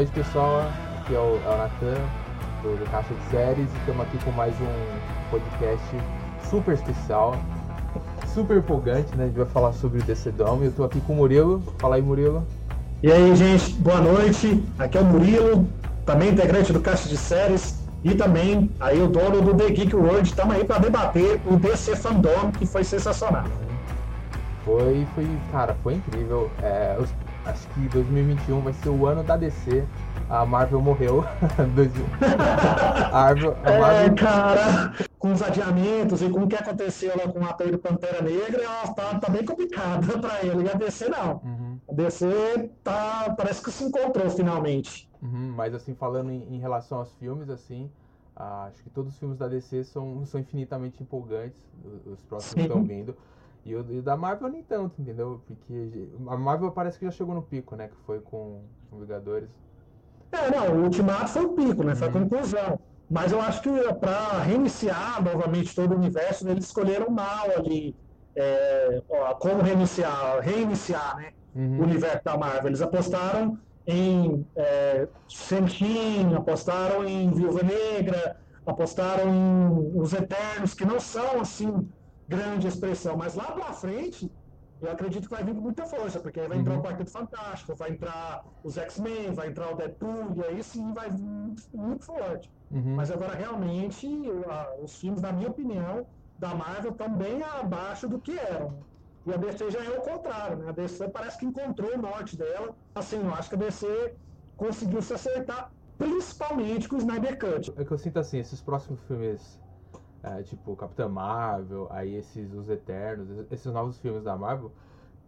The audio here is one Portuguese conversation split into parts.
noite, pessoal. Aqui é o, é o Natan, do, do Caixa de Séries, e estamos aqui com mais um podcast super especial, super empolgante, né? A gente vai falar sobre o DC Dome. Eu tô aqui com o Murilo. Fala aí, Murilo. E aí, gente, boa noite. Aqui é o Murilo, também integrante do Caixa de Séries e também aí o dono do The Geek World. Estamos aí para debater o DC Fandom, que foi sensacional. Foi, foi, cara, foi incrível. É, acho que 2021 vai ser o ano da DC. A Marvel morreu. a Marvel, a é, Marvel... É, cara, com os adiamentos e com o que aconteceu lá com o ator do Pantera Negra, ela tá, tá bem complicada para ele. E a DC não. Uhum. A DC tá, parece que se encontrou finalmente. Uhum, mas assim, falando em, em, relação aos filmes, assim, ah, acho que todos os filmes da DC são, são infinitamente empolgantes. Os, os próximos estão vindo. E o, e da Marvel nem tanto, entendeu? Porque a Marvel parece que já chegou no pico, né? Que foi com, com Vingadores. É, não, o Ultimato foi o pico, né? Foi a uhum. conclusão. Mas eu acho que para reiniciar novamente todo o universo, eles escolheram mal ali é, ó, como reiniciar, reiniciar né, uhum. o universo da Marvel. Eles apostaram em é, Sentin, apostaram em Viúva Negra, apostaram em Os Eternos, que não são assim grande expressão, mas lá para frente eu acredito que vai vir com muita força, porque aí vai entrar uhum. o Quarteto Fantástico, vai entrar os X-Men, vai entrar o Deadpool, e aí sim vai vir muito, muito forte. Uhum. Mas agora, realmente, os filmes, na minha opinião, da Marvel estão bem abaixo do que eram. E a DC já é o contrário, né? A DC parece que encontrou o norte dela. Assim, eu acho que a DC conseguiu se acertar, principalmente com o Snyder Cut. É que eu sinto assim, esses próximos filmes é, tipo Capitã Marvel, aí esses Os Eternos, esses novos filmes da Marvel,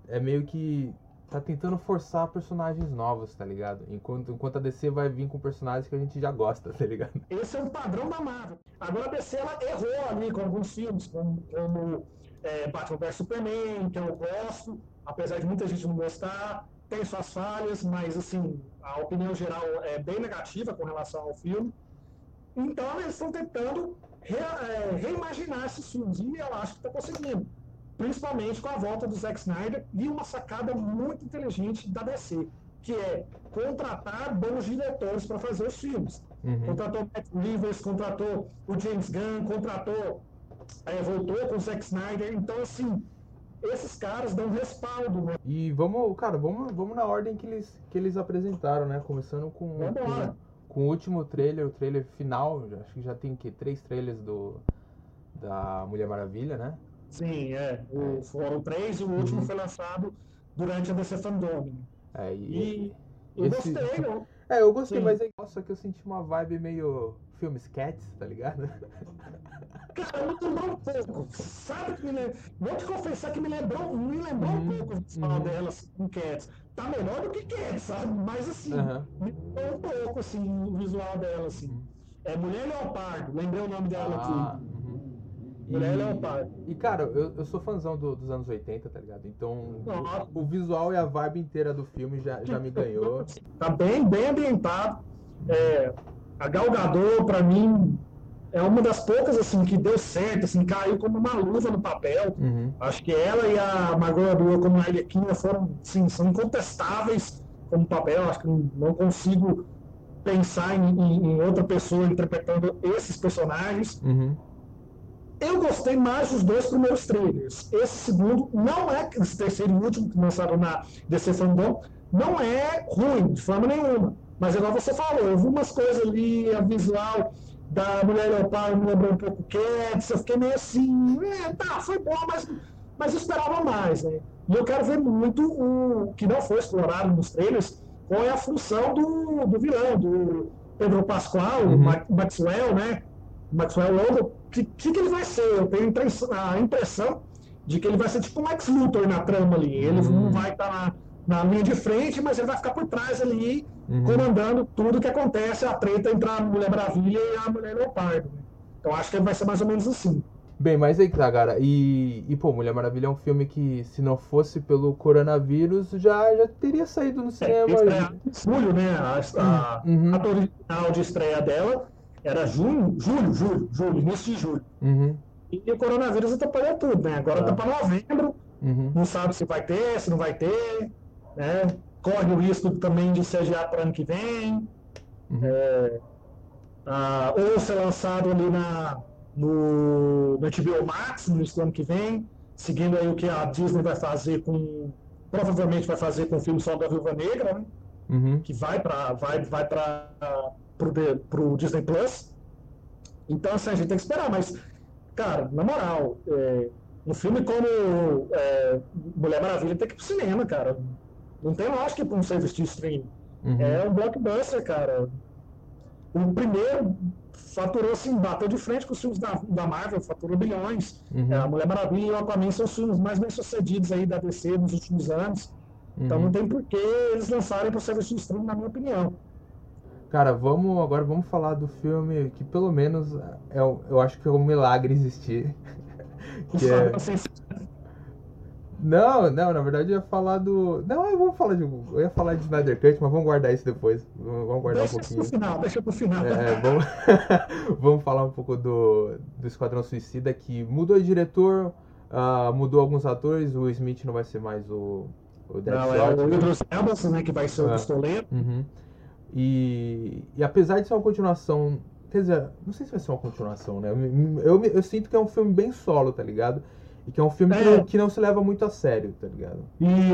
é meio que tá tentando forçar personagens novos, tá ligado? Enquanto, enquanto a DC vai vir com personagens que a gente já gosta, tá ligado? Esse é o padrão da Marvel. Agora a DC ela errou ali com alguns filmes, como, como é, Batman vs Superman, que eu gosto, apesar de muita gente não gostar, tem suas falhas, mas assim, a opinião geral é bem negativa com relação ao filme. Então eles estão tentando re, é, reimaginar esses filmes. E eu acho que está conseguindo. Principalmente com a volta do Zack Snyder e uma sacada muito inteligente da DC, que é contratar bons diretores para fazer os filmes. Uhum. Contratou Matt Rivers, contratou o James Gunn, contratou, é, voltou com o Zack Snyder. Então, assim, esses caras dão respaldo, né? E vamos, cara, vamos, vamos na ordem que eles, que eles apresentaram, né? Começando com. Vamos com com o último trailer, o trailer final, acho que já tem que três trailers do da Mulher Maravilha, né? Sim, é. O, foram três e o último uhum. foi lançado durante a DC Fandom. É, e, e eu esse... gostei, não? É, eu gostei, Sim. mas é só que eu senti uma vibe meio filmes Cats, tá ligado? Cara, me lembrou um pouco. Sabe que me lembrou. Vou te confessar que me lembrou, me lembrou uhum. um pouco o visual uhum. delas com Cats tá melhor do que quer, sabe? Mas assim, uhum. um pouco assim, o visual dela, assim. Uhum. É Mulher Leopardo, lembrei o nome dela ah, aqui. Uhum. Mulher e, Leopardo. E cara, eu, eu sou fãzão do, dos anos 80, tá ligado? Então o, o, visual e a vibe inteira do filme já, já me ganhou. tá bem, bem ambientado. É, a Gal Gadot, pra mim, é uma das poucas assim que deu certo, assim, caiu como uma luva no papel. Uhum. Acho que ela e a Margot Robbie como a Arlequina foram, sim, são incontestáveis como papel. Acho que não consigo pensar em, em, em outra pessoa interpretando esses personagens. Uhum. Eu gostei mais dos dois primeiros trailers. Esse segundo não é esse terceiro e último que lançaram na DC Fandom, não é ruim de forma nenhuma. Mas igual você falou, eu vi umas coisas ali, a visual da Mulher Leopardo me lembrou um pouco Cats, eu fiquei meio assim, é, tá, foi bom, mas, mas eu esperava mais, né? E eu quero ver muito o que não foi explorado nos trailers, qual é a função do, do vilão, do Pedro Pascoal, uhum. Maxwell, né? Maxwell Logo, o que, que, ele vai ser? Eu tenho a impressão de que ele vai ser tipo um Lex Luthor na trama ali. Ele uhum. não vai estar tá na, na linha de frente, mas ele vai ficar por trás ali uhum. comandando tudo que acontece, a treta entre a Mulher Maravilha e a Mulher Leopardo. Né? Então acho que vai ser mais ou menos assim. Bem, mas aí que tá, cara. E, e, pô, Mulher Maravilha é um filme que, se não fosse pelo coronavírus, já, já teria saído no é, cinema. É, julho, né? A, a, uhum. a original de estreia dela era junho, julho, julho, julho, início de julho. Uhum. E o coronavírus atrapalhou tudo, né? Agora tá, tá para novembro, uhum. não sabe se vai ter, se não vai ter, né? Corre o risco também de ser adiado para ano que vem. Uhum. É, ah, ou ser lançado ali na, no, no HBO Max no ano que vem, seguindo aí o que a Disney vai fazer com. Provavelmente vai fazer com o filme só da Viúva Negra, né? Uhum. Que vai para vai, vai pro, Disney Plus. Então, assim, a gente tem que esperar, mas, cara, na moral, é, um filme como é, Mulher Maravilha tem que ir pro cinema, cara. Não tem lógica para um serviço de streaming. Uhum. É um blockbuster, cara. O primeiro faturou assim, bateu de frente com os filmes da, da Marvel, faturou bilhões. Uhum. É, a Mulher Maravilha e o Aquaman são os filmes mais bem sucedidos aí da DC nos últimos anos. Uhum. Então não tem por que eles lançarem para o serviço de streaming, na minha opinião. Cara, vamos agora vamos falar do filme que pelo menos é, eu acho que é um milagre existir. que é... Não, não, na verdade eu ia falar do. Não, eu vou falar de. Eu ia falar de Snyder Cut, mas vamos guardar isso depois. Vamos guardar deixa um pouquinho. Deixa pro final, deixa pro final. É, vamos... vamos falar um pouco do, do Esquadrão Suicida, que mudou de diretor, uh, mudou alguns atores, o Smith não vai ser mais o. O. Não, é o Idris Elba, né, que vai ser o ah. pistoleiro. Uhum. E, e apesar de ser uma continuação. Quer dizer, não sei se vai ser uma continuação, né? Eu, eu, eu sinto que é um filme bem solo, tá ligado? E que é um filme é. que, não, se leva muito a sério, tá ligado?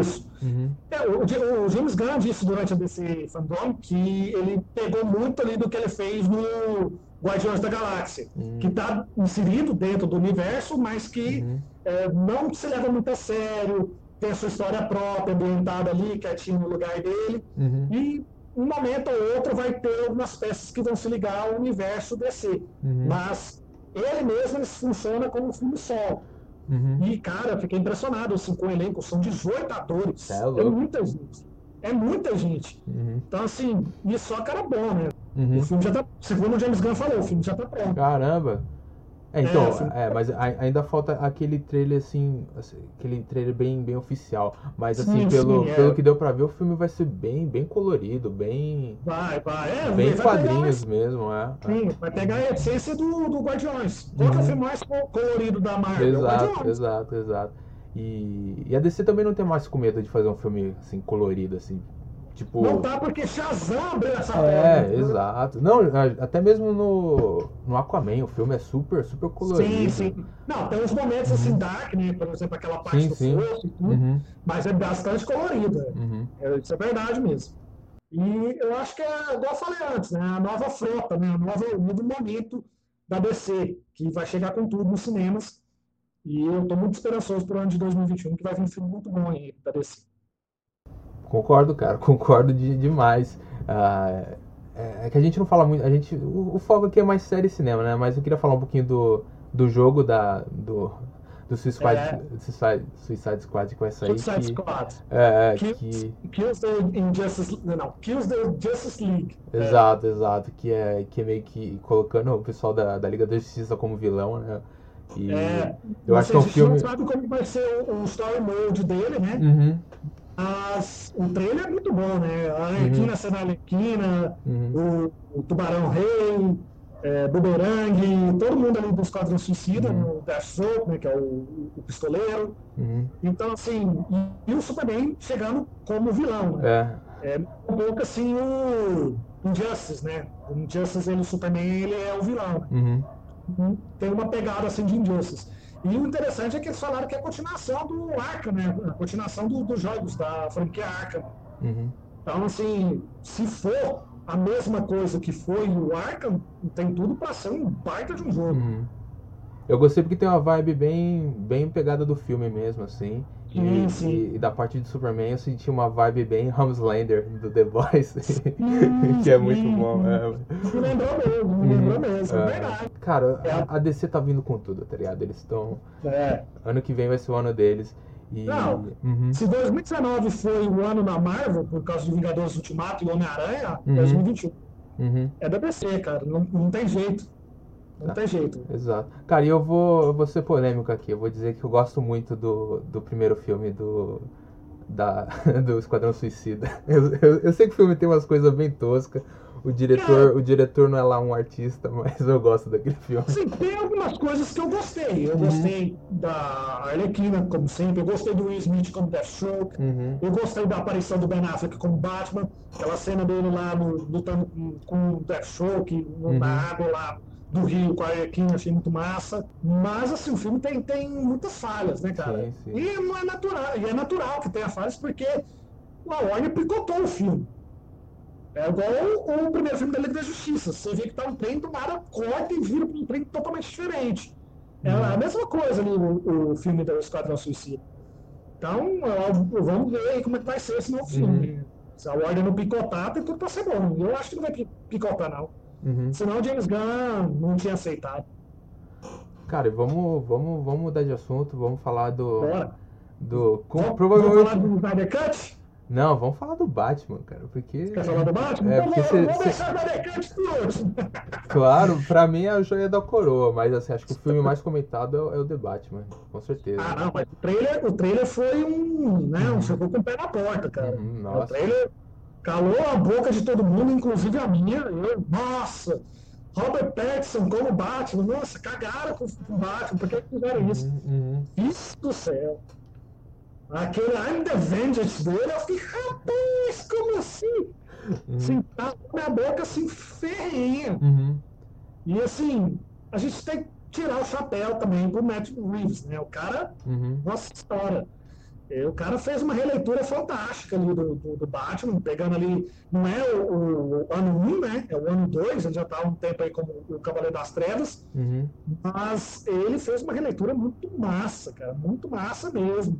Isso. Uhum. É, o, o, James Gunn disse durante a DC Fandom que ele pegou muito ali do que ele fez no Guardiões da Galáxia, uhum. que está inserido dentro do universo, mas que uhum. é, não se leva muito a sério, tem a sua história própria, ambientada ali, quietinho no lugar dele. Uhum. E um momento ou outro vai ter algumas peças que vão se ligar ao universo DC. Uhum. Mas ele mesmo ele funciona como um filme solo. Uhum. E, cara, eu fiquei impressionado assim, com o elenco. São 18 atores. É, é muita gente. É muita gente. Uhum. Então, assim, e só cara bom, né? Uhum. O filme já tá. Segundo o James Gunn falou, o filme já tá pronto. Caramba! É, então, é, assim, é, mas ainda falta aquele trailer assim, assim, aquele trailer bem, bem oficial. Mas assim, sim, pelo, sim, é. pelo que deu pra ver, o filme vai ser bem, bem colorido, bem. Vai, vai, é, bem vai quadrinhos mesmo, é. Sim, vai pegar a essência do, do Guardiões. Qual uhum. é o uhum. filme mais colorido da Marvel? Exato, exato, exato. E, e a DC também não tem mais com medo de fazer um filme assim, colorido, assim. Tipo... Não tá porque Shazam abriu essa É, porta, exato. Não, até mesmo no, no Aquaman, o filme é super, super colorido. Sim, sim. Não, tem uns momentos assim, uhum. dark, né? Por exemplo, aquela parte sim, do sim. fosso e tudo. Uhum. Mas é bastante colorida. Uhum. É, isso é verdade mesmo. E eu acho que é, igual eu falei antes, né? A nova frota, né? A nova, o novo momento da DC, que vai chegar com tudo nos cinemas. E eu estou muito esperançoso para o ano de 2021, que vai vir um filme muito bom aí da DC. Concordo, cara, concordo de, demais. Ah, é, é, que a gente não fala muito. A gente, o, o, foco aqui é mais série e cinema, né? Mas eu queria falar um pouquinho do, do jogo da, do, do Suicide, é. Suicide, Suicide Squad que vai sair. Suicide que, Squad. É, kills, que... kills the Injustice, não, Kills the Justice League. Exato, é. exato. Que é, que é meio que colocando o pessoal da, da Liga da Justiça como vilão, né? E é, eu acho que é um filme. não sabe como vai ser o, o story mode dele, né? Uhum. Mas o trailer é muito bom, né? A Arlequina uhum. sendo a Arlequina, uhum. o, o, Tubarão Rei, é, Boomerang, todo mundo ali do Esquadrão Suicida, uhum. no Deathstroke, né, que é o, o pistoleiro. Uhum. Então, assim, e, e, o Superman chegando como vilão, né? É. é um pouco assim o Injustice, né? O Injustice, ele, o Superman, ele é o vilão. Uhum. Tem uma pegada assim de Injustice. E o interessante é que eles falaram que é a continuação do Arkham, né? A continuação do, dos jogos da franquia Arkham. Uhum. Então, assim, se for a mesma coisa que foi o Arkham, tem tudo para ser um baita de um jogo. Uhum. Eu gostei porque tem uma vibe bem, bem pegada do filme mesmo, assim. Sim, e, sim. E, e, da parte de Superman eu senti uma vibe bem Homelander do The Boys, que é muito bom. É. Me lembrou mesmo, me lembrou uhum. mesmo, é, verdade. Cara, é. a, DC tá vindo com tudo, tá ligado? Eles estão. É. Ano que vem vai ser o ano deles. E... Não, uhum. se 2019 foi o ano da Marvel, por causa de Vingadores Ultimato e Homem-Aranha, uhum. 2021. Uhum. É da DC, cara, não, não tem jeito. Não tem jeito. Exato. Cara, e eu vou, eu vou ser polêmico aqui. Eu vou dizer que eu gosto muito do, do primeiro filme do, da, do Esquadrão Suicida. Eu, eu, eu sei que o filme tem umas coisas bem toscas, o diretor, o diretor não é lá um artista, mas eu gosto daquele filme. Sim, tem algumas coisas que eu gostei. Eu uhum. gostei da Arlequina, como sempre. Eu gostei do Will Smith como Deathstroke. Uhum. Eu gostei da aparição do Ben Affleck como Batman. Aquela cena dele lá no, lutando com o Deathstroke, uhum. na água lá do Rio com a Arlequina, achei muito massa. Mas, assim, o filme tem, tem muitas falhas, né, cara? Sim, sim. E não é natural. E é natural que tenha falhas, porque a Warner picotou o filme. É igual o, o, primeiro filme da Liga da Justiça. Você vê que tá um trem, do nada corta e vira um trem totalmente diferente. É a uhum. mesma coisa ali o, o filme do Esquadrão Suicida. Então, vamos ver aí como é que vai ser esse novo filme. Uhum. Se a Warner não picotar, tem tudo pra ser bom. Eu acho que não vai picotar, não. Uhum. Senão o James Gunn não tinha aceitado. Cara, vamos, vamos, vamos mudar de assunto, vamos falar do. Bora. Do. Com, vamos, provavelmente... vamos falar do Snyder Cut? Não, vamos falar do Batman, cara, porque... Quer falar do Batman? É, então porque vamos, cê, deixar o Decante por último. Claro, pra mim é a joia da coroa, mas assim, acho que o filme mais comentado é o The Batman, com certeza. Ah, não, mas o trailer, o trailer foi um, né, um chegou com o pé na porta, cara. Uhum, o trailer calou a boca de todo mundo, inclusive a minha. Eu, nossa, Robert Pattinson como Batman, nossa, cagaram com o Batman, por que fizeram isso? Uhum, uhum. Isso do céu. Aquele I'm the Vengeance dele, eu fiquei, rapaz, como assim? Uhum. Sentado com minha boca assim, ferrinha. Uhum. E assim, a gente tem que tirar o chapéu também pro Matt Reeves, né? O cara, uhum. nossa história. É, o cara fez uma releitura fantástica ali do, do, do Batman, pegando ali, não é o, o, ano 1, né? É o ano 2, ele já está há um tempo aí como o Cavaleiro das Trevas, uhum. mas ele fez uma releitura muito massa, cara, muito massa mesmo.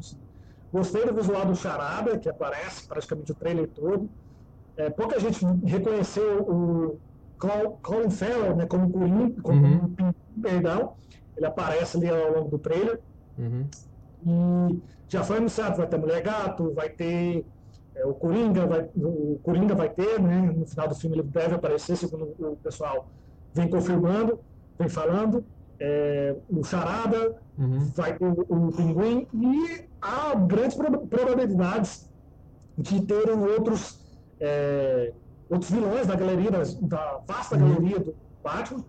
Gostei do visual do Charada, que aparece praticamente o trailer todo. É, pouca gente reconheceu o Colin Farrell né, como Coringa, como uhum. perdão. Ele aparece ali ao longo do trailer. Uhum. E já foi anunciado, vai ter Mulher Gato, vai ter é, o Coringa, vai, o Coringa vai ter, né? No final do filme ele deve aparecer, segundo o pessoal vem confirmando, vem falando é, o Charada, uhum. vai ter o, o Pinguim, e há grandes probabilidades de terem outros, é, outros vilões da galeria, da, vasta uhum. galeria do Batman,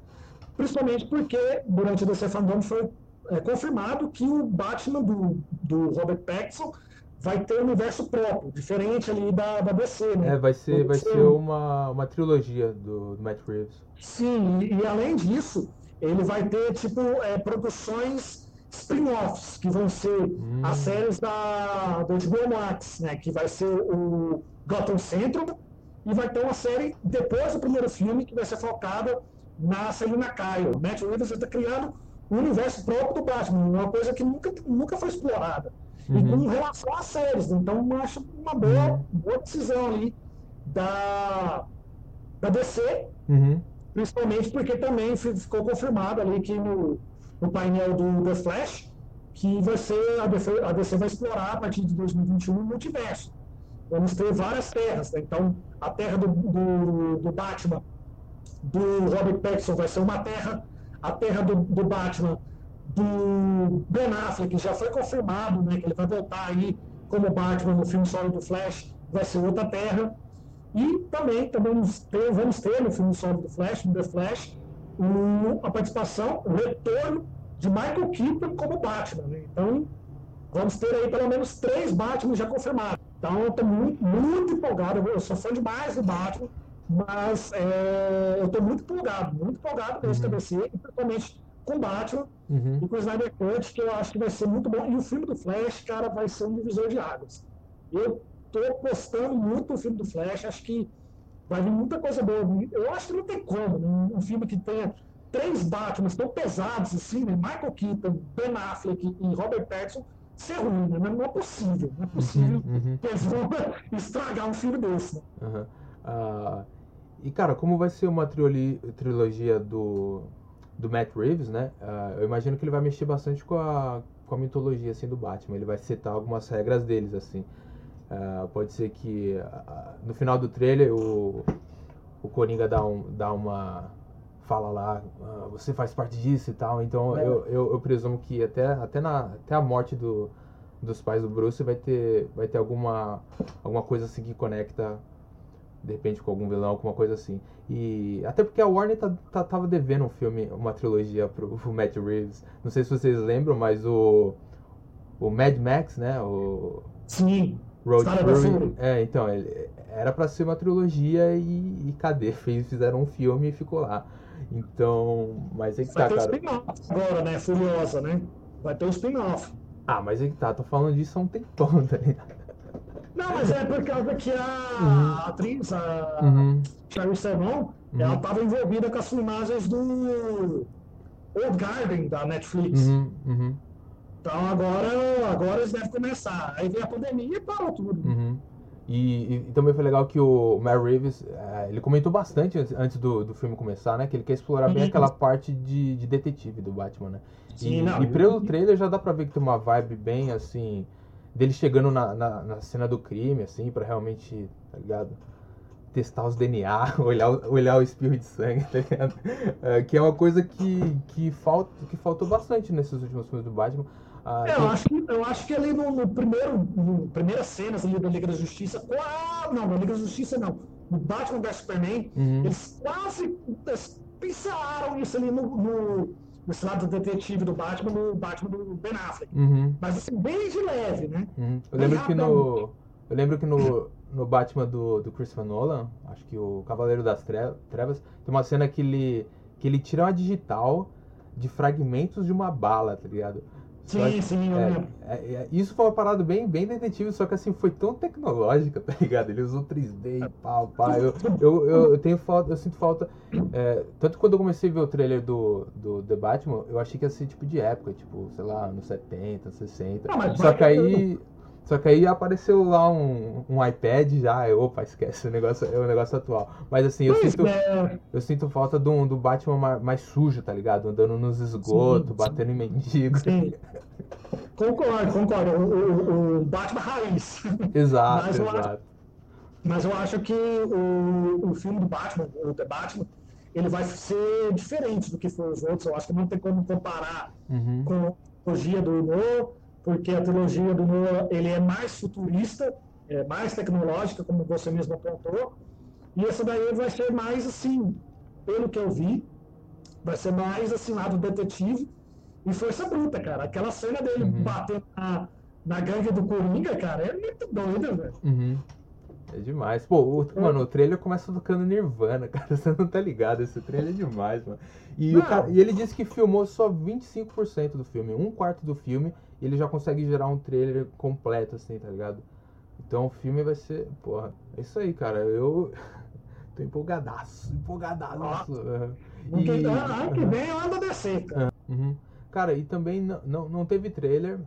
principalmente porque durante o DC Fandom foi é, confirmado que o Batman do, do Robert Pattinson vai ter um universo próprio, diferente ali da, da DC, né? É, vai ser, vai ser uma, uma trilogia do, do Matt Reeves. Sim, e, e além disso, ele vai ter tipo é, produções spin-offs, que vão ser hum. as séries da, do HBO Max, né, que vai ser o Gotham Central, e vai ter uma série depois do primeiro filme, que vai ser focada na Selina Kyle. Matt Reeves está criando um universo próprio do Batman, uma coisa que nunca, nunca foi explorada. Uhum. E com relação às séries, então eu acho uma boa, boa decisão ali da, da DC, uhum. Principalmente porque também ficou confirmado ali que no, no painel do The Flash, que vai ser, a DC, a DC vai explorar a partir de 2021 o multiverso. Vamos ter várias terras. Né? Então, a terra do, do, do, Batman, do Robert Pattinson, vai ser uma terra. A terra do, do Batman, do Ben Affleck, já foi confirmado né, que ele vai voltar aí como Batman no filme solo do Flash, vai ser outra terra. E também, também vamos, ter, vamos ter no filme solo do Flash, no The Flash, um, a participação, o retorno de Michael Keaton como Batman. Né? Então, vamos ter aí pelo menos três Batman já confirmados. Então, eu estou muito, muito empolgado. Eu sou fã demais do Batman, mas é, eu estou muito empolgado, muito empolgado nesse uhum. TBC, principalmente com o Batman uhum. e com o Snyder Cut, que eu acho que vai ser muito bom. E o filme do Flash, cara, vai ser um divisor de águas. Eu estou apostando muito no filme do Flash, acho que vai vir muita coisa boa. Eu acho que não tem como, né? um filme que tenha três Batman tão pesados assim, né? Michael Keaton, Ben Affleck e Robert Pattinson, ser ruim, né? Não é possível, não é possível uhum, uhum. que eles vão estragar um filme desse. Né? Uhum. Uh, e cara, como vai ser uma trilogia do, do Matt Reeves, né? Uh, eu imagino que ele vai mexer bastante com a, com a mitologia assim, do Batman. Ele vai citar algumas regras deles, assim. Uh, pode ser que uh, no final do trailer o, o Coringa dá, um, dá uma. fala lá, você faz parte disso e tal. Então é. eu, eu, eu, presumo que até, até, na, até a morte do, dos pais do Bruce vai ter, vai ter alguma, alguma coisa assim que conecta de repente com algum vilão, alguma coisa assim. E até porque a Warner tá, tá, tava devendo um filme, uma trilogia pro, pro Matt Reeves. Não sei se vocês lembram, mas o o Mad Max, né? O Sim. Road Fury. É, então, ele, era para ser uma trilogia e, e cadê? Fez, fizeram um filme e ficou lá. Então, mas é que Vai tá, ter cara. spin-off agora, né? Furiosa, né? Vai ter um spin-off. Ah, mas é que tá, tô falando disso há um tempão, tá ligado? Não, mas é por causa que a uhum. atriz, a uhum. Charlize Theron, uhum. ela tava envolvida com as filmagens do Old Garden da Netflix. Uhum. Uhum. Então agora, agora eles devem começar. Aí vem a pandemia e parou tudo. Uhum. E, e, também foi legal que o Mary Reeves, é, ele comentou bastante antes do, do filme começar, né? Que ele quer explorar bem aquela parte de, de detetive do Batman, né? Sim, e, não, e pelo trailer já dá pra ver que tem uma vibe bem, assim, dele chegando na, na, na cena do crime, assim, pra realmente, tá ligado? Testar os DNA, olhar, olhar o espirro de sangue, tá ligado? É, que é uma coisa que, que, falta, que faltou bastante nesses últimos filmes do Batman. Ah, é, eu, acho que, eu acho que ali no, no primeiro, no primeiras cenas ali da Liga da Justiça, quase, não, na Liga da Justiça não, no Batman vs Superman, uhum. eles quase pincelaram isso ali no, no, nesse lado detetive do Batman, no Batman do Ben Affleck. Uhum. Mas assim, bem de leve, né? Uhum. Eu lembro que no. Eu lembro que no, no Batman do, do Christopher Nolan, acho que o Cavaleiro das Trevas, tem uma cena que ele, que ele tira uma digital de fragmentos de uma bala, tá ligado? Sim, sim, é, é, é, Isso foi uma parada bem, bem detetive, só que assim, foi tão tecnológica, tá ligado? Ele usou 3D e pau, pau. Eu, eu, eu, eu, tenho falta, eu sinto falta. É, tanto quando eu comecei a ver o trailer do, do The Batman, eu achei que ia ser tipo de época, tipo, sei lá, nos 70, 60. Não, só que aí. Só que aí apareceu lá um, um iPad já, eu, opa, esquece, o negócio é o negócio atual. Mas assim, eu sinto, é. eu sinto falta do, do Batman mais, mais sujo, tá ligado? Andando nos esgotos, batendo em mendigos. Sim. Concordo, concordo. O, o, o Batman raiz. Exato, mas exato. Acho, mas eu acho que o, o filme do Batman, o The Batman, ele vai ser diferente do que foram os outros. Eu acho que não tem como comparar uhum. com a trilogia do Noah porque a trilogia do Noah ele é mais futurista, é mais tecnológica, como você mesmo apontou, e essa daí vai ser mais assim, pelo que eu vi, vai ser mais assim lado detetive e força bruta, cara. Aquela cena dele uhum. batendo na, na gangue do Coringa, cara, é muito doida, velho. Uhum. É demais. Pô, o, é. mano, o trailer começa tocando Nirvana, cara. Você não tá ligado. Esse trailer é demais, mano. E, cara, e ele disse que filmou só 25% do filme, um quarto do filme, ele já consegue gerar um trailer completo, assim, tá ligado? Então o filme vai ser. Porra, é isso aí, cara. Eu tô empolgadaço, empolgadaço. Ah, e... Ano que vem eu ando descer, cara. Uhum. Cara, e também não, não, não teve trailer,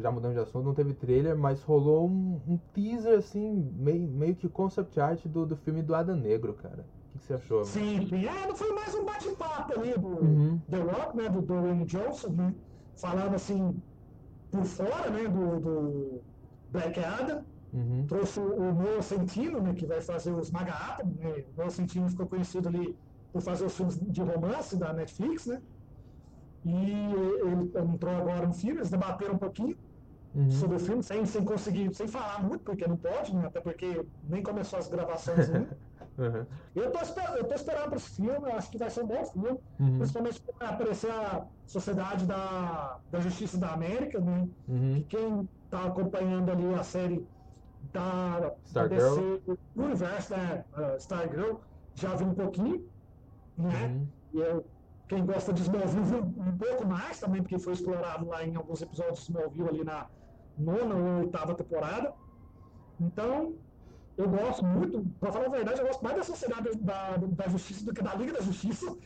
já mudando de assunto, não teve trailer, mas rolou um, um teaser, assim, meio, meio que concept art do, do filme do Adam Negro, cara. O que, que você achou? Sim, sim. É, não foi mais um bate-papo ali do uhum. The Rock, né, do Dwayne Johnson, né, falando assim, por fora, né, do, do Black Adam. Uhum. Trouxe o Noah Centino, né, que vai fazer os Maga Atom, né, o Noah Centino ficou conhecido ali por fazer os filmes de romance da Netflix, né, e ele entrou agora no filme, eles debateram um pouquinho uhum. sobre o filme, sem, sem conseguir, sem falar muito, porque não pode, né? até porque nem começou as gravações ainda. Uhum. Eu, tô, eu tô esperando para esse filme, eu acho que vai ser um bom filme, uhum. principalmente para aparecer a Sociedade da, da Justiça da América, né? Uhum. Que quem tá acompanhando ali a série da DC Universo, né? Uh, Star Girl, já viu um pouquinho, né? Uhum. E eu quem gosta de Smallville um pouco mais também, porque foi explorado lá em alguns episódios de Smallville ali na nona ou oitava temporada. Então, eu gosto muito, para falar a verdade, eu gosto mais da Sociedade da, da Justiça do que da Liga da Justiça.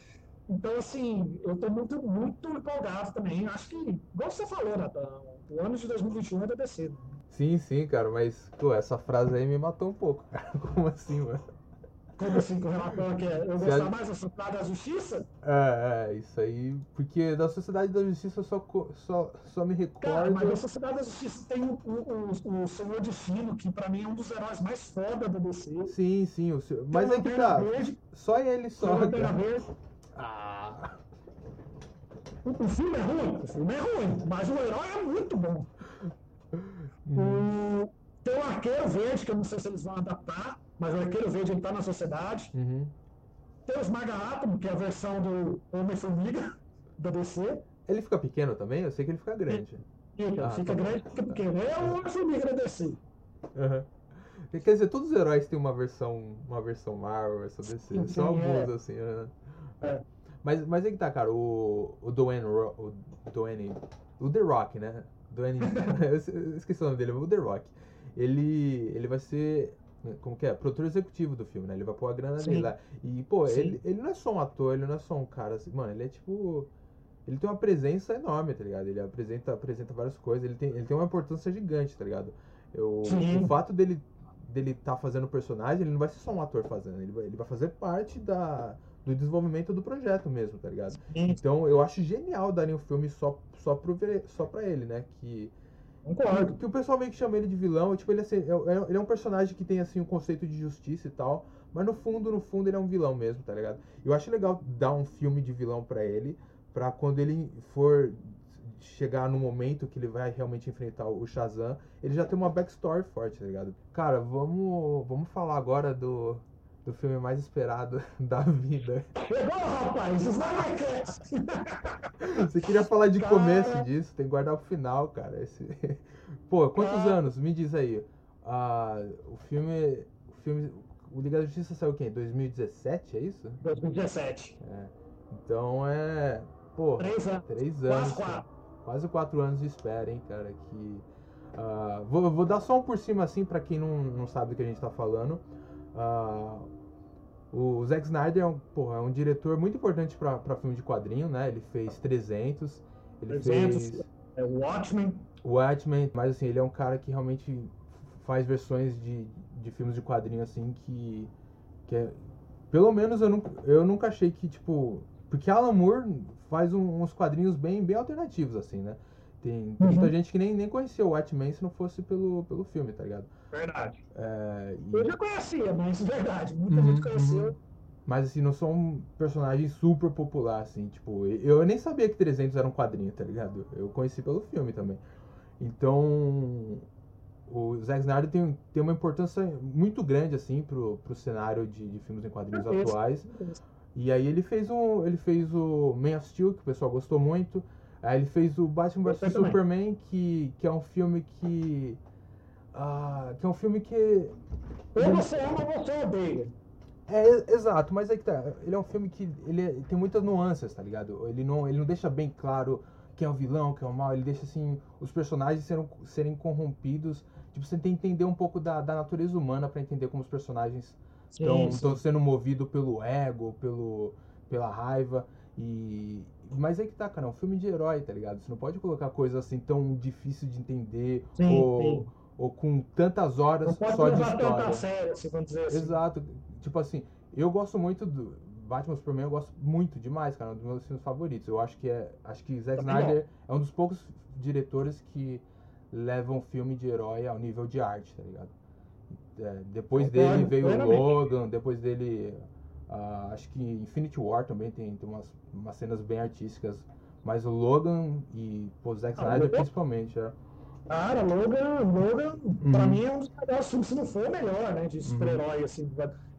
Então, assim, eu estou muito, muito empolgado também. Acho que, igual você falou, Natan, o ano de 2021 é da DC. Né? Sim, sim, cara, mas, pô, essa frase aí me matou um pouco, cara. Como assim, mano? Como assim, com relação a que eu gostar mais da Sociedade da Justiça? É, é, isso aí. Porque da Sociedade da Justiça eu só, só, só me recordo. Cara, mas a Sociedade da Justiça tem o, o, o Senhor Destino, que pra mim é um dos heróis mais foda da DC. Sim, sim. O senhor... Mas é que tá. Verde, só ele só. Verde. Ah. O, o filme é ruim, o filme é ruim, mas o herói é muito bom. Hum. O, tem o Arqueiro Verde, que eu não sei se eles vão adaptar mas o Arqueiro Verde ele tá na sociedade. Uhum. Tem o Esmaga Átomo, que é a versão do Homem-Formiga da DC. Ele fica pequeno também? Eu sei que ele fica grande. Fica, ah, fica tá grande, fica pequeno. É o Homem-Formiga da DC. Uhum. Quer dizer, todos os heróis têm uma versão, uma versão Marvel, versão DC. Sim, São alguns, é. assim. Uhum. É. Mas, mas aí que tá, cara, o, o Dwayne, o Dwayne, o The Rock, né? Dwayne, eu esqueci o nome dele, o The Rock. Ele, ele vai ser como que é? Produtor executivo do filme, né? Ele vai pôr a grana Sim. dele lá. E, pô, ele, ele não é só um ator, ele não é só um cara assim. Mano, ele é tipo. Ele tem uma presença enorme, tá ligado? Ele apresenta, apresenta várias coisas, ele tem, ele tem uma importância gigante, tá ligado? Eu, o fato dele dele tá fazendo o personagem, ele não vai ser só um ator fazendo, ele vai, ele vai fazer parte da, do desenvolvimento do projeto mesmo, tá ligado? Então eu acho genial darem um filme só, só, pro, só pra ele, né? Que Concordo. Que, que, o pessoal meio que chama ele de vilão. Tipo, ele, assim, é, é, ele é um personagem que tem, assim, um conceito de justiça e tal. Mas no fundo, no fundo, ele é um vilão mesmo, tá ligado? Eu acho legal dar um filme de vilão para ele. Pra quando ele for chegar no momento que ele vai realmente enfrentar o Shazam, ele já tem uma backstory forte, tá ligado? Cara, vamos, vamos falar agora do, do filme mais esperado da vida. Chegou, rapaz! Você queria falar de cara... começo disso, tem que guardar pro final, cara. Esse... Pô, quantos cara... anos? Me diz aí. Ah, o filme. O filme. O Liga da Justiça saiu o quê? 2017, é isso? 2017. É. Então é. Pô, três anos. Três anos. Quase quatro. Quase quatro anos de espera, hein, cara. Que. Uh, vou, vou dar só um por cima assim para quem não, não sabe do que a gente tá falando. Uh, o Zack Snyder é um, porra, é um diretor muito importante para filme de quadrinho, né? Ele fez 300, ele 300, fez... É o Watchmen. Watchmen, mas assim, ele é um cara que realmente faz versões de, de filmes de quadrinho, assim, que... que é... Pelo menos eu nunca, eu nunca achei que, tipo... Porque Alan Moore faz um, uns quadrinhos bem, bem alternativos, assim, né? Tem, tem uhum. muita gente que nem, nem conhecia o Watchmen se não fosse pelo, pelo filme, tá ligado? Verdade. É, e... Eu já conhecia, mas verdade, muita uhum, gente conheceu. Uhum. Mas assim, não são um personagem super popular, assim, tipo, eu nem sabia que 300 era um quadrinho, tá ligado? Eu conheci pelo filme também. Então, o Zack Snyder tem, tem uma importância muito grande, assim, pro, pro cenário de, de filmes em quadrinhos é atuais. É e aí ele fez um. Ele fez o Man of Steel, que o pessoal gostou muito. Aí ele fez o Batman vs Superman, que, que é um filme que. Uh, que é um filme que. Ou você ama ou você odeia. É, exato, mas é que tá. Ele é um filme que ele é, tem muitas nuances, tá ligado? Ele não, ele não deixa bem claro quem é o vilão, quem é o mal. Ele deixa, assim, os personagens serem, serem corrompidos. Tipo, você tem que entender um pouco da, da natureza humana para entender como os personagens estão sendo movidos pelo ego, pelo, pela raiva. E, mas é que tá, cara, é um filme de herói, tá ligado? Você não pode colocar coisa assim tão difícil de entender sim, ou, sim. Ou com tantas horas só de história. Sério, se dizer assim. Exato. Tipo assim, eu gosto muito do Batman Superman, eu gosto muito demais, cara, é um dos meus filmes favoritos. Eu acho que é, acho que Zack Snyder é um dos poucos diretores que levam filme de herói ao nível de arte, tá ligado? É, depois dele veio o Logan, depois dele Uh, acho que Infinity War também tem, tem umas, umas cenas bem artísticas. Mas o Logan e o Zack ah, Snyder principalmente, é. Cara, Logan, Logan uhum. pra mim é um dos melhores filmes, se não for o melhor, né? De super-herói, uhum. assim,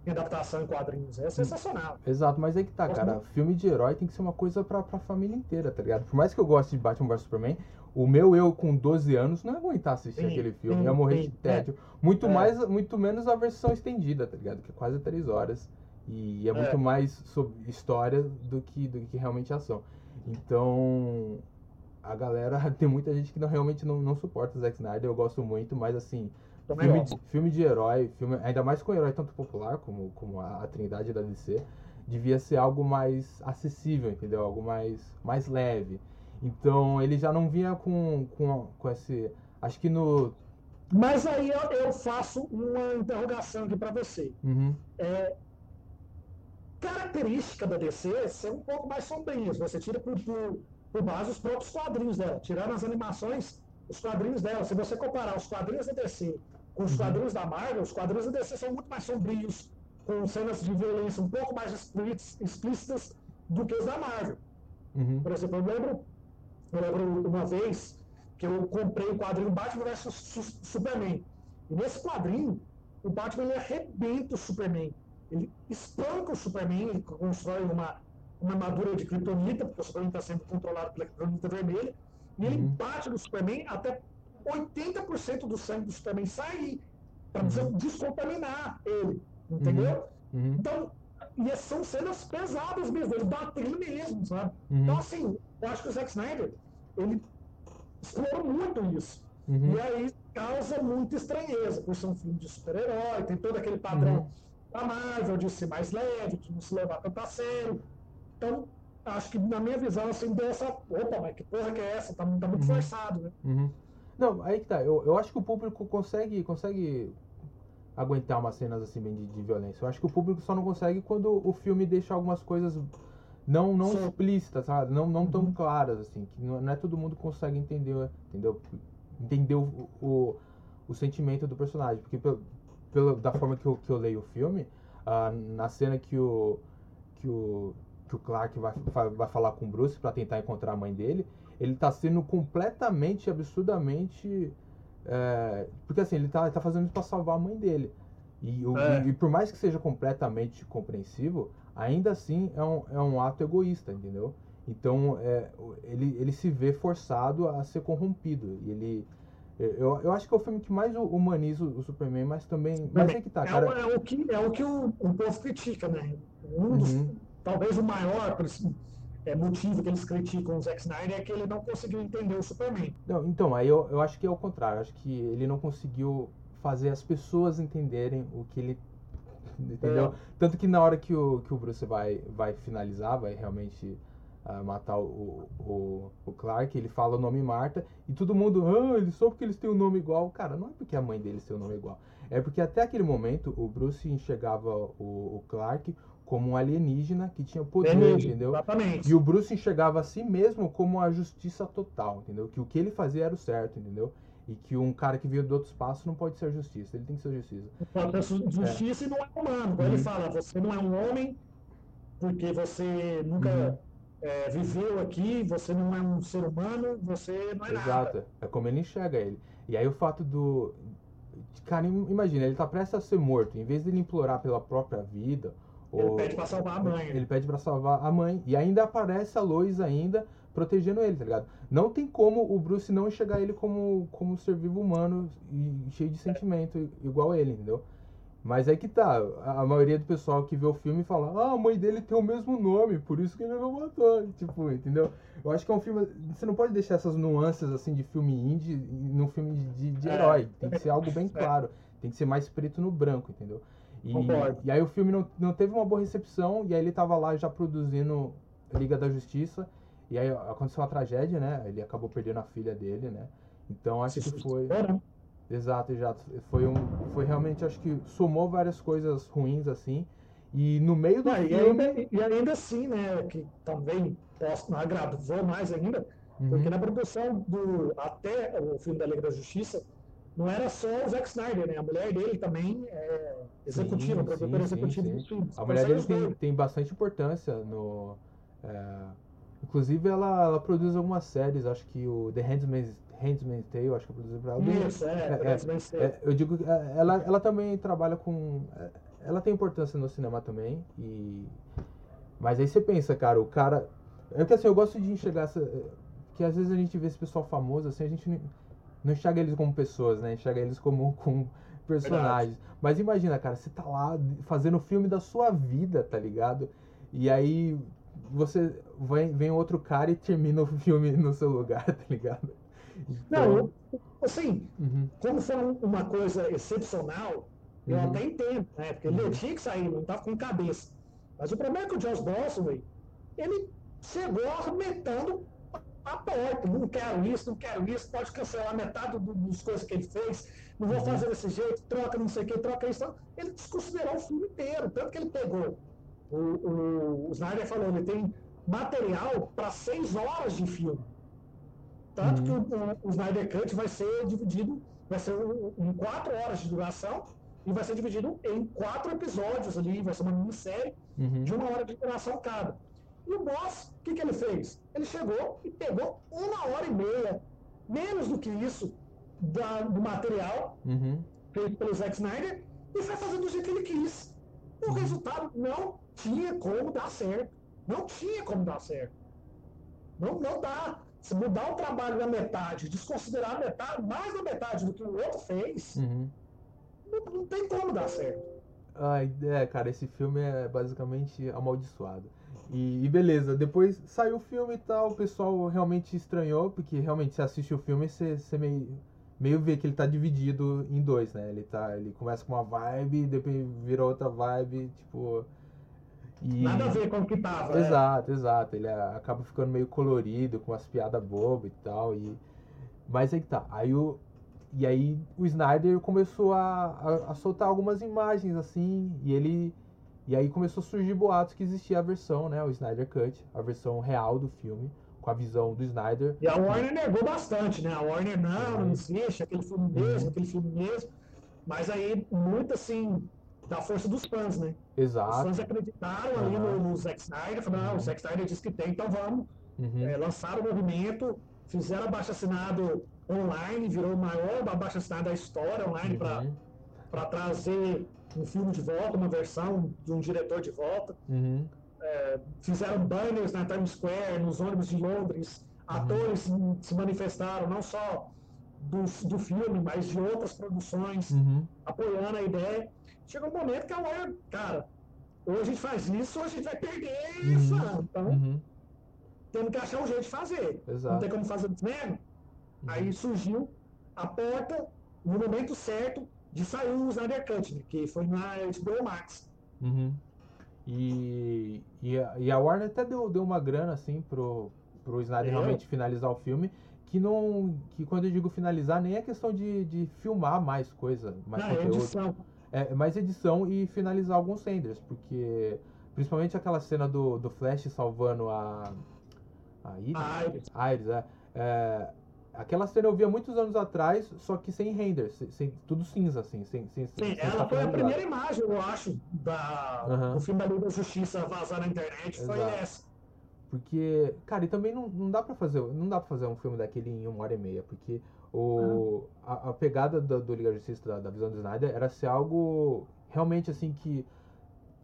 em adaptação em quadrinhos. É sensacional. Exato, mas aí que tá, cara. Filme de herói tem que ser uma coisa pra, pra família inteira, tá ligado? Por mais que eu goste de Batman vs Superman, o meu eu com 12 anos não ia aguentar assistir sim, aquele filme, sim, ia morrer sim, de tédio. É. Muito, é. mais, muito menos a versão estendida, tá ligado? Que é quase 3 horas. E é, é, muito mais sobre história do que, do que realmente ação. Então, a galera, tem muita gente que não, realmente não, não suporta o Zack Snyder, eu gosto muito, mas assim, filme de, filme de herói, filme, ainda mais com herói tanto popular como, como a, a Trindade da DC, devia ser algo mais acessível, entendeu? Algo mais, mais leve. Então, ele já não vinha com, com, com esse. Acho que no. Mas aí eu, eu faço uma interrogação aqui para você. Uhum. É, característica da DC é ser um pouco mais sombria. Você tira por, por, por, base os próprios quadrinhos dela. Tirando as animações, os quadrinhos dela. Se você comparar os quadrinhos da DC com os uhum. quadrinhos da Marvel, os quadrinhos da DC são muito mais sombrios, com cenas de violência um pouco mais explícitas do que os da Marvel. Uhum. Por exemplo, eu lembro, eu lembro uma vez que eu comprei o quadrinho Batman vs Superman. E nesse quadrinho, o Batman ele arrebenta o Superman. Ele espanca o Superman, ele constrói uma, uma armadura de kryptonita, porque o Superman está sendo controlado pela kryptonita vermelha, e ele uhum. bate no Superman até 80% do sangue do Superman sair, para uhum. descontaminar ele, entendeu? Uhum. uhum. Então, e são cenas pesadas mesmo, ele batendo mesmo, sabe? Uhum. Então, assim, eu acho que o Zack Snyder, ele explorou muito isso. Uhum. E aí causa muita estranheza, por ser um filme de super-herói, tem todo aquele padrão da Marvel de ser mais leve, de não se levar tanto a sério. Então, acho que na minha visão, assim, deu essa. Opa, mas que porra que é essa? Tá, tá muito uhum. forçado, né? Uhum. Não, aí que tá. Eu, eu acho que o público consegue, consegue aguentar umas cenas assim bem de, de, violência. Eu acho que o público só não consegue quando o filme deixa algumas coisas não não explícitas, sabe? Não, não tão uhum. claras assim, que não, não, é todo mundo consegue entender, entendeu? Entender o, o, o sentimento do personagem, porque pelo, pelo, da forma que eu, que eu leio o filme, uh, na cena que o que o que o Clark vai, vai falar com o Bruce para tentar encontrar a mãe dele, ele está sendo completamente, absurdamente é, porque assim, ele tá, ele tá fazendo isso pra salvar a mãe dele. E, o, é. e, e, por mais que seja completamente compreensivo, ainda assim é um, é um ato egoísta, entendeu? Então é, ele, ele se vê forçado a ser corrompido. E ele. Eu, eu acho que é o filme que mais humaniza o Superman, mas também. Mas é que tá, cara. É, é o que, é o, que o, o povo critica, né? Um dos, uhum. Talvez o maior é, motivo que eles criticam o Zack Snyder é que ele não conseguiu entender o Superman. Não, então, aí eu, eu acho que é o contrário. Eu acho que ele não conseguiu fazer as pessoas entenderem o que ele. Entendeu? É. Tanto que na hora que o, que o Bruce vai, vai finalizar, vai realmente uh, matar o, o, o, Clark, ele fala o nome Marta, e todo mundo, ah, ele só porque eles têm o um nome igual. Cara, não é porque a mãe deles tem o um nome igual. É porque até aquele momento o Bruce enxergava o, o Clark como um alienígena que tinha poder, entendeu? Exatamente. E o Bruce enxergava a si mesmo como a justiça total, entendeu? Que o que ele fazia era o certo, entendeu? E que um cara que veio do outro espaço não pode ser justiça, ele tem que ser justiça. Pode ser justiça é. e não é humano. Uhum. Ele fala, você não é um homem porque você nunca uhum. é, viveu aqui, você não é um ser humano, você não é Exato. nada. Exato, é como ele enxerga ele. E aí o fato do... Cara, imagina, ele tá prestes a ser morto. Em vez de ele implorar pela própria vida ele pede pra salvar a mãe. Ele pede pra salvar a mãe. E ainda aparece a Lois ainda protegendo ele, tá ligado? Não tem como o Bruce não enxergar ele como, como um ser vivo humano e cheio de sentimento, igual ele, entendeu? Mas é que tá, a maioria do pessoal que vê o filme fala, ah, a mãe dele tem o mesmo nome, por isso que ele não matou, tipo, entendeu? Eu acho que é um filme, você não pode deixar essas nuances, assim, de filme indie num filme de, de, é. herói, tem que ser algo bem é. claro, tem que ser mais preto no branco, entendeu? E, e aí o filme não, não teve uma boa recepção, e aí ele tava lá já produzindo Liga da Justiça, e aí aconteceu uma tragédia, né? Ele acabou perdendo a filha dele, né? Então acho que foi. Exato, exato. Foi, um, foi realmente, acho que somou várias coisas ruins, assim. E no meio do filme... E ainda, e ainda assim, né, que também posso, não agradou mais ainda, uhum. porque na produção do até o filme da Liga da Justiça, não era só o Zack Snyder, né? A mulher dele também é executiva, sim, produtora sim, executiva sim, dos filmes. A mulher dele tem, tem bastante importância no. É, inclusive, ela, ela produz algumas séries, acho que o The Handmaid's, Handmaid's Tale, acho que eu produzi pra ela. Isso, é, é, é, Eu digo que é, ela, ela também trabalha com. É, ela tem importância no cinema também. E... Mas aí você pensa, cara, o cara. É que assim, eu gosto de enxergar essa. Que às vezes a gente vê esse pessoal famoso, assim, a gente não não enxerga eles como pessoas, né? Enxerga eles como, como personagens. Verdade. Mas imagina, cara, você tá lá fazendo o filme da sua vida, tá ligado? E aí você vem, vem outro cara e termina o filme no seu lugar, tá ligado? Então... Não, assim, uhum. como foi uma coisa excepcional, eu uhum. até entendo, né? Porque ele uhum. tinha que sair, não tava com cabeça. Mas o problema é que o Josh Dawson, ele chegou arrebentando a porta, não quero isso, não quero isso, pode cancelar metade do, das coisas que ele fez, não vou uhum. fazer desse jeito, troca não sei o que, troca isso. Ele desconsiderou o filme inteiro, tanto que ele pegou. O, o, o Snyder falou, ele tem material para seis horas de filme. Tanto uhum. que o, o, o, Snyder Cut vai ser dividido, vai ser em quatro horas de duração e vai ser dividido em quatro episódios ali, vai ser uma minissérie uhum. de uma hora de duração cada. E o boss, o que, que ele fez? Ele chegou e pegou uma hora e meia, menos do que isso, da, do material uhum. feito pelo Zack Snyder, e foi fazendo do jeito que ele quis. O uhum. resultado não tinha como dar certo. Não tinha como dar certo. Não, não dá. Se mudar o trabalho na metade, desconsiderar a metade, mais da metade do que o outro fez, uhum. não, não, tem como dar certo. Ai, é, cara, esse filme é basicamente amaldiçoado. E, e, beleza, depois saiu o filme e tal, o pessoal realmente estranhou, porque realmente você assiste o filme e você, você meio, meio vê que ele tá dividido em dois, né? Ele, tá, ele começa com uma vibe, depois vira outra vibe, tipo. E... Nada a ver com o que tava. Exato, é. exato. Ele acaba ficando meio colorido, com umas piadas bobas e tal. E... Mas aí que tá. Aí o... E aí o Snyder começou a, a, a, soltar algumas imagens assim. E ele. E aí começou a surgir boatos que existia a versão, né? O Snyder Cut, a versão real do filme, com a visão do Snyder. E a Warner negou bastante, né? A Warner, não, não existe, aquele filme mesmo, uhum. aquele filme mesmo. Mas aí, muito assim, da força dos fãs, né? Exato. Os fãs acreditaram ali no, no Zack Snyder, falaram, não, o Zack Snyder disse que tem, então vamos. Uhum. É, lançaram o movimento, fizeram abaixo assinado online, virou o maior abaixo assinado da história online uhum. para trazer um filme de volta, uma versão de um diretor de volta. Uhum. É, fizeram banners na Times Square, nos ônibus de Londres, uhum. atores se manifestaram, não só do, do filme, mas de outras produções, uhum. apoiando a ideia. Chega um momento que a Warner, cara, ou a gente faz isso, ou a gente vai perder uhum. fã. Então, uhum. temos que achar um jeito de fazer. Exato. Não tem como fazer mesmo. Uhum. Aí surgiu a porta, no momento certo, de sair o Snyder Cut, né, que foi na HBO Max. Uhum. E, e, a, e a Warner até deu, deu uma grana, assim, pro, pro Snyder é. realmente finalizar o filme que não que quando eu digo finalizar nem é questão de, de filmar mais coisa mais não, conteúdo. É edição é, mais edição e finalizar alguns renders, porque principalmente aquela cena do, do Flash salvando a. A Iris? A Iris. Iris é, é, Aquela cena eu via muitos anos atrás, só que sem render, sem, sem tudo cinza, assim. Sem, sem, Sim, sem ela foi a primeira imagem, eu acho, da, uhum. do filme da Liga da Justiça vazar na internet, Exato. foi essa. Porque, cara, e também não, não dá para fazer, não dá para fazer um filme daquele em uma hora e meia, porque o, a, a pegada do, do Liga Justiça, da, da, visão do Snyder, era ser algo realmente assim que.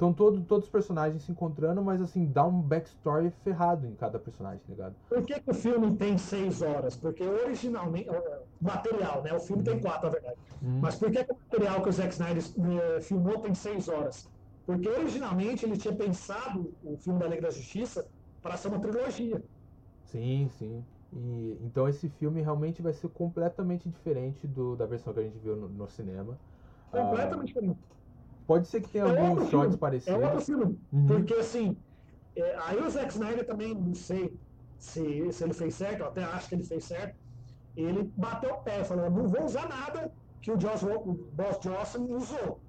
Estão todo, todos os personagens se encontrando, mas assim, dá um backstory ferrado em cada personagem, tá ligado? Por que, que o filme tem seis horas? Porque originalmente. O material, né? O filme tem uhum. quatro, na verdade. Uhum. Mas por que, que o material que o Zack Snyder eh, filmou tem seis horas? Porque originalmente ele tinha pensado o filme da Liga da Justiça para ser uma trilogia. Sim, sim. E, então esse filme realmente vai ser completamente diferente do, da versão que a gente viu no, no cinema. Completamente ah, diferente. Pode ser que tenha é alguns shots parecidos. É outro filme. Uhum. Porque assim, é, aí o Zack Snyder também, não sei se, se ele fez certo, eu até acho que ele fez certo. Ele bateu o pé, falou: não vou usar nada que o, Joss, o Boss Johnson usou.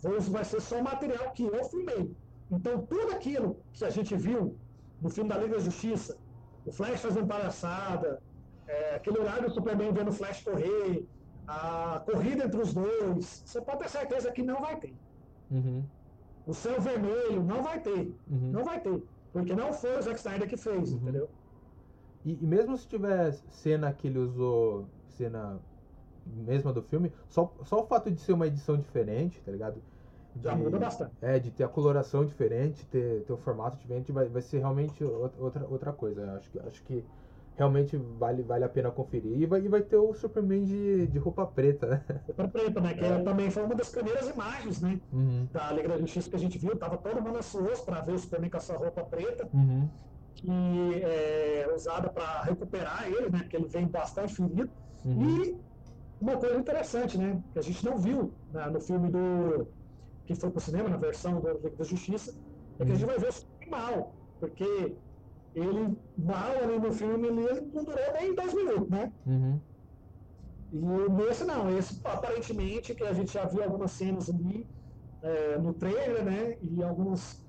Vou, vai ser só o material que eu filmei. Então tudo aquilo que a gente viu no filme da Liga da Justiça, o Flash fazendo palhaçada, é, aquele horário do Superman vendo o Flash correr, a corrida entre os dois, você pode ter certeza que não vai ter. Uhum. O céu vermelho não vai ter. Uhum. Não vai ter. Porque não foi o Zack Snyder que fez, uhum. entendeu? E, e, mesmo se tiver cena que ele usou, cena mesma do filme, só, só o fato de ser uma edição diferente, tá ligado? De, Já muda bastante. É, de ter a coloração diferente, ter, ter o formato diferente, vai, vai ser realmente outra, outra coisa. Acho que, acho que realmente vale, vale a pena conferir. E vai, e vai ter o Superman de, de roupa preta, né? Roupa preta, né? Que é. também foi uma das primeiras imagens, né? Uhum. Da Liga da Justiça que a gente viu. Tava todo mundo ansioso para ver o Superman com essa roupa preta. Uhum. Que é usada para recuperar ele, né? Porque ele vem bastante ferido. Uhum. E uma coisa interessante, né? Que a gente não viu né, no filme do que foi pro cinema, na versão do Liga da Justiça, é que a gente vai ver o mal, porque ele mal ali no filme ele não durou nem dois minutos, né? Uhum. E nesse não, esse aparentemente, que a gente já viu algumas cenas ali é, no trailer, né? E alguns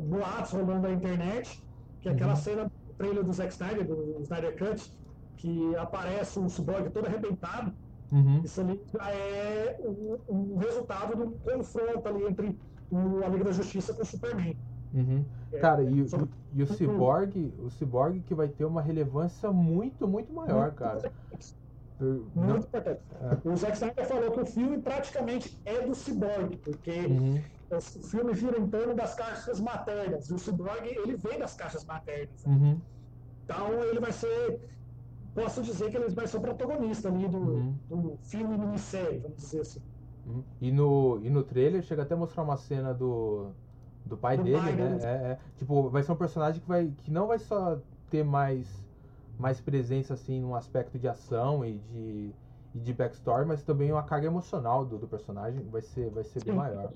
boatos rolando na internet, que é aquela uhum. cena do trailer do Zack Snyder, do Snyder Cut, que aparece um cyborg todo arrebentado, Uhum. Isso ali já é o, o, resultado do confronto ali entre o, a Liga da Justiça com o Superman. Uhum. É, cara, e, sobre... e, o Cyborg, o Cyborg que vai ter uma relevância muito, muito maior, cara. Muito importante. É. O Zack Snyder falou que o filme praticamente é do Cyborg, porque uhum. o filme gira em torno das caixas maternas. E o Cyborg, ele vem das caixas maternas. Né? Uhum. Então ele vai ser. Posso dizer que ele vai ser o protagonista ali do, uhum. do filme minissérie, vamos dizer assim. Uhum. E, no, e no trailer chega até a mostrar uma cena do, do pai do dele, pai, né? É, é, tipo, vai ser um personagem que, vai, que não vai só ter mais mais presença assim num aspecto de ação e de, e de backstory, mas também uma carga emocional do, do personagem vai ser, vai ser bem maior.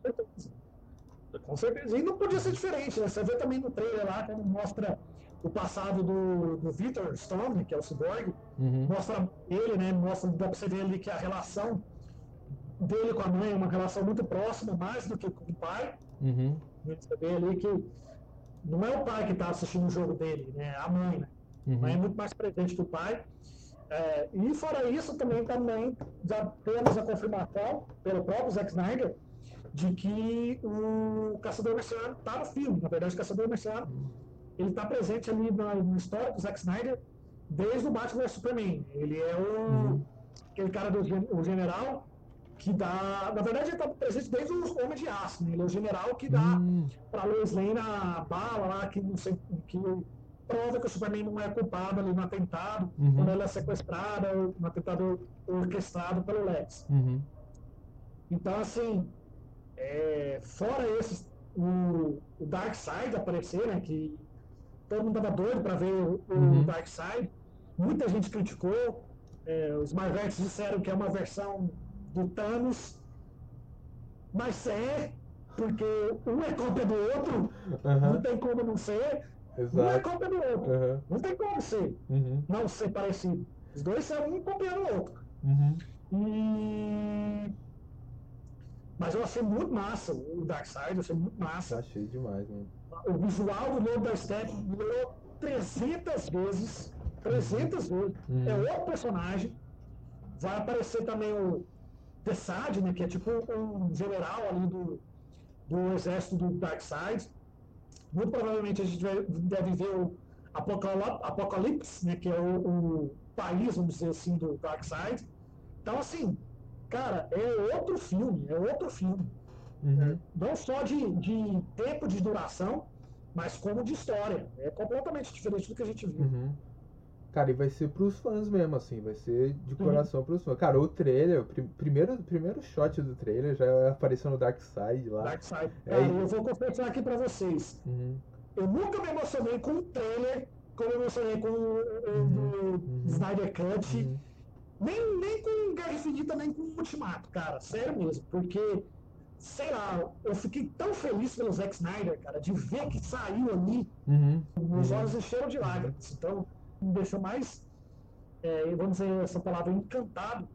Com certeza. E não podia ser diferente, né? Você vê também no trailer lá, quando mostra o passado do, do Victor Stone, que é o Cyborg, uhum. mostra ele, né? Mostra, dá pra você ver ali que a relação dele com a mãe é uma relação muito próxima, mais do que com o pai. Uhum. Você vê ali que não é o pai que está assistindo o jogo dele, né? É a mãe, né? Uhum. Mãe é muito mais presente que o pai. É, e fora isso, também, também já temos a confirmação pelo próprio Zack Snyder de que o Caçador Mercenário está no filme. Na verdade, o Caçador Mercenário ele está presente ali na, na, história do Zack Snyder desde o Batman vs Superman. Ele é o, uhum. aquele cara do o general que dá. Na verdade, ele está presente desde o Homem de Aço. Né? Ele é o general que dá uhum. para Lois Lane a bala lá que, não sei, que prova que o Superman não é culpado ali no atentado, uhum. quando ela é sequestrada, no atentado orquestrado pelo Lex. Uhum. Então, assim, é, fora esses, o, o Darkseid aparecer, né, que todo mundo estava doido para ver o, uhum. o Darkseid, muita gente criticou, é, os Marvetes disseram que é uma versão do Thanos, mas é, porque um é cópia do outro, não tem como não ser, Exato. Um é cópia do outro. Uhum. Não tem como ser. Uhum. Não ser parecido. Os dois são um copiando o outro. Uhum. E... Mas eu achei muito massa o Darkseid, eu achei muito massa. Achei demais, mano. O visual do Lobo da Step melhorou 300 vezes. 300 vezes. Uhum. É outro personagem. Vai aparecer também o Tessad, né? Que é tipo um general ali do, do exército do Darkseid. Muito provavelmente a gente vai, deve ver o Apocalipse, né, que é o, o, país, vamos dizer assim, do Darkseid. Então, assim, cara, é outro filme, é outro filme. Uhum. Não só de, de tempo de duração, mas como de história. É completamente diferente do que a gente viu. Uhum. Cara, e vai ser pros fãs mesmo, assim, vai ser de uhum. coração uhum. pros fãs. Cara, o trailer, o pr primeiro, primeiro shot do trailer já apareceu no Dark Side lá. Dark Side. É, Cara, eu vou confessar aqui pra vocês. Uhum. Eu nunca me emocionei com o trailer como eu emocionei com o, uhum. uhum. Snyder Cut. Uhum. Nem, nem com Guerra Infinita, nem com Ultimato, cara. Sério mesmo. Porque, sei lá, eu fiquei tão feliz pelo Zack Snyder, cara, de ver que saiu ali. Uhum. Meus olhos encheram de lágrimas. Então, me deixou mais, é, vamos dizer essa palavra, encantado,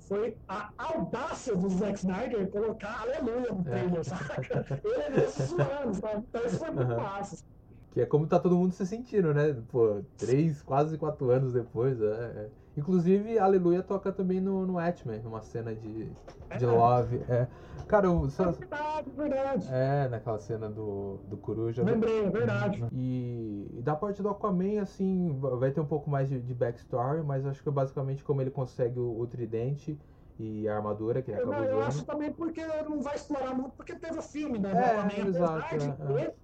foi a audácia do Zack Snyder colocar aleluia no é. trailer, é. saca? Ele é desses zoando, sabe? Então isso foi muito uhum. massa. Que é como tá todo mundo se sentindo, né? Pô, três, quase quatro anos depois. É, é. Inclusive, Aleluia toca também no, no Atman, numa cena de, de é. Love. É. Cara, o. É verdade, verdade. É, naquela cena do, do Coruja. Lembrei, é verdade. E, e, da parte do Aquaman, assim, vai ter um pouco mais de, de backstory, mas acho que é basicamente como ele consegue o, o tridente e a armadura que ele acabou Eu, eu acho também porque não vai explorar muito, porque teve o filme, né? É, exato, que, é.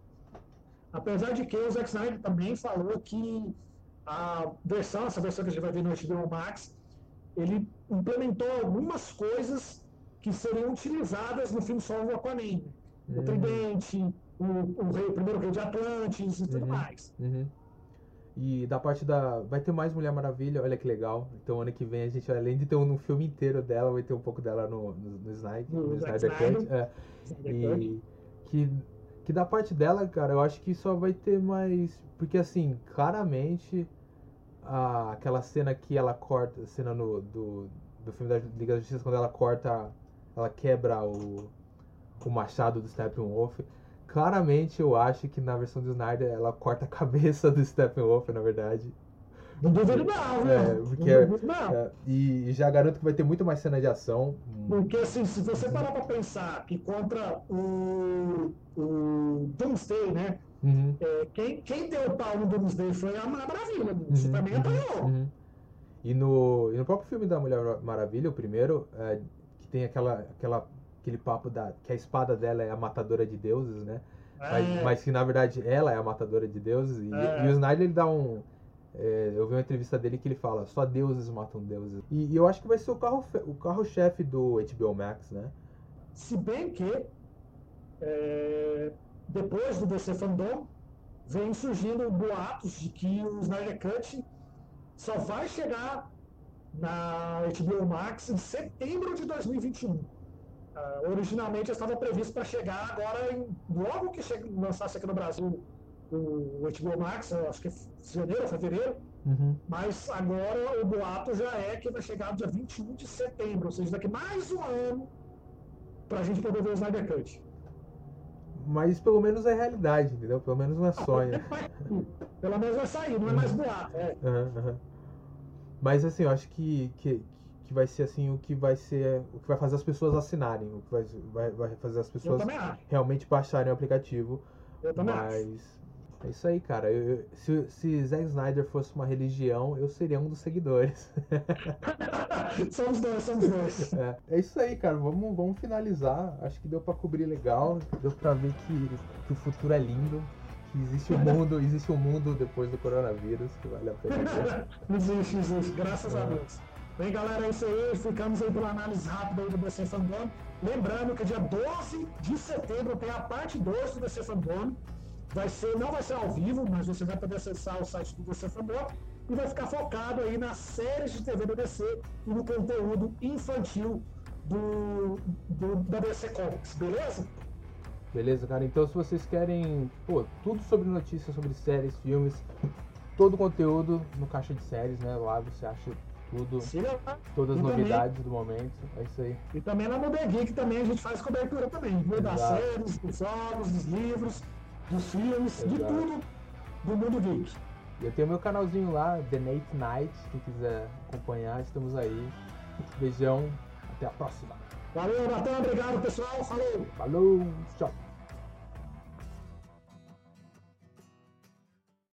Apesar de que o Zack Snyder também falou que a versão, essa versão que a gente vai ver no HBO Max, ele implementou algumas coisas que seriam utilizadas no filme solo do Aquaman. Uhum. O Tridente, o, o, rei, o, primeiro rei de Atlantis e tudo uhum. mais. Uhum. E da parte da. Vai ter mais Mulher Maravilha, olha que legal. Então ano que vem a gente, além de ter um, um filme inteiro dela, vai ter um pouco dela no, no, no, Snyder, no, no Snyder Cut. É. E que, que da parte dela, cara, eu acho que só vai ter mais. Porque assim, claramente a, aquela cena que ela corta, cena no, do, do filme da Liga da Justiça, quando ela corta, ela quebra o, o machado do Steppenwolf. Claramente eu acho que na versão do Snyder ela corta a cabeça do Steppenwolf, na verdade. Não duvido não, né? É, porque, não duvido não. É, e já garanto que vai ter muito mais cena de ação. Porque assim, se você parar pra pensar que contra o, o Doomsday, né? Uhum. É, quem, quem deu o pau no Doomsday foi a Maravilha. Uhum. Superman uhum. apanhou. Uhum. E no, e no próprio filme da Mulher Maravilha, o primeiro, é, que tem aquela, aquela, aquele papo da, que a espada dela é a matadora de deuses, né? É. Mas, mas, que na verdade ela é a matadora de deuses. E, é. e o Snyder ele dá um. É, eu vi uma entrevista dele que ele fala: só deuses matam deuses. E, e eu acho que vai ser o carro-chefe o carro -chefe do HBO Max, né? Se bem que é, depois do DC Fandom vem surgindo boatos de que o Snyder Cut só vai chegar na HBO Max em setembro de 2021. Uh, ah, originalmente estava previsto para chegar agora, em, logo que chega, lançasse aqui no Brasil o, HBO Max, acho que é janeiro fevereiro, uhum. mas agora o boato já é que vai chegar dia 21 de setembro, ou seja, daqui mais um ano para a gente poder ver o Snyder Cut. Mas pelo menos é realidade, entendeu? Pelo menos não é sonho. pelo menos vai sair, não é mais boato. É. Uhum, uhum. Mas assim, eu acho que, que, que vai ser assim o que vai ser. O que vai fazer as pessoas assinarem, o que vai, vai, vai fazer as pessoas realmente baixarem o aplicativo. Eu também mas acho. É isso aí, cara. Eu, se, se Zack Snyder fosse uma religião, eu seria um dos seguidores. somos dois, somos dois. É, é isso aí, cara. Vamos, vamos finalizar. Acho que deu pra cobrir legal. Deu pra ver que, que o futuro é lindo que existe um mundo, existe um mundo depois do coronavírus que vale a pena. existe, existe, graças a Deus. Bem, galera, é isso aí. Ficamos aí pela análise rápida aí do DC Fandom. Lembrando que dia 12 de setembro tem a parte 2 do DC Fandom. Vai ser, não vai ser ao vivo, mas você vai poder acessar o site do DC Fandom e vai ficar focado aí nas séries de TV do DC e no conteúdo infantil do, do da DC Comics, beleza? Beleza, cara? Então se vocês querem pô, tudo sobre notícias, sobre séries, filmes, todo o conteúdo no Caixa de Séries, né? Lá você acha tudo, todas as novidades também, do momento. É isso aí. E também na Mundo Geek também a gente faz cobertura também, viu? Das séries, dos jogos, dos livros, dos filmes, Exato. de tudo do Mundo Geek. Eu tenho meu canalzinho lá, The Nate Night, quem quiser acompanhar, estamos aí. Beijão, até a próxima. Valeu, Natan, obrigado pessoal, falou! Falou, tchau!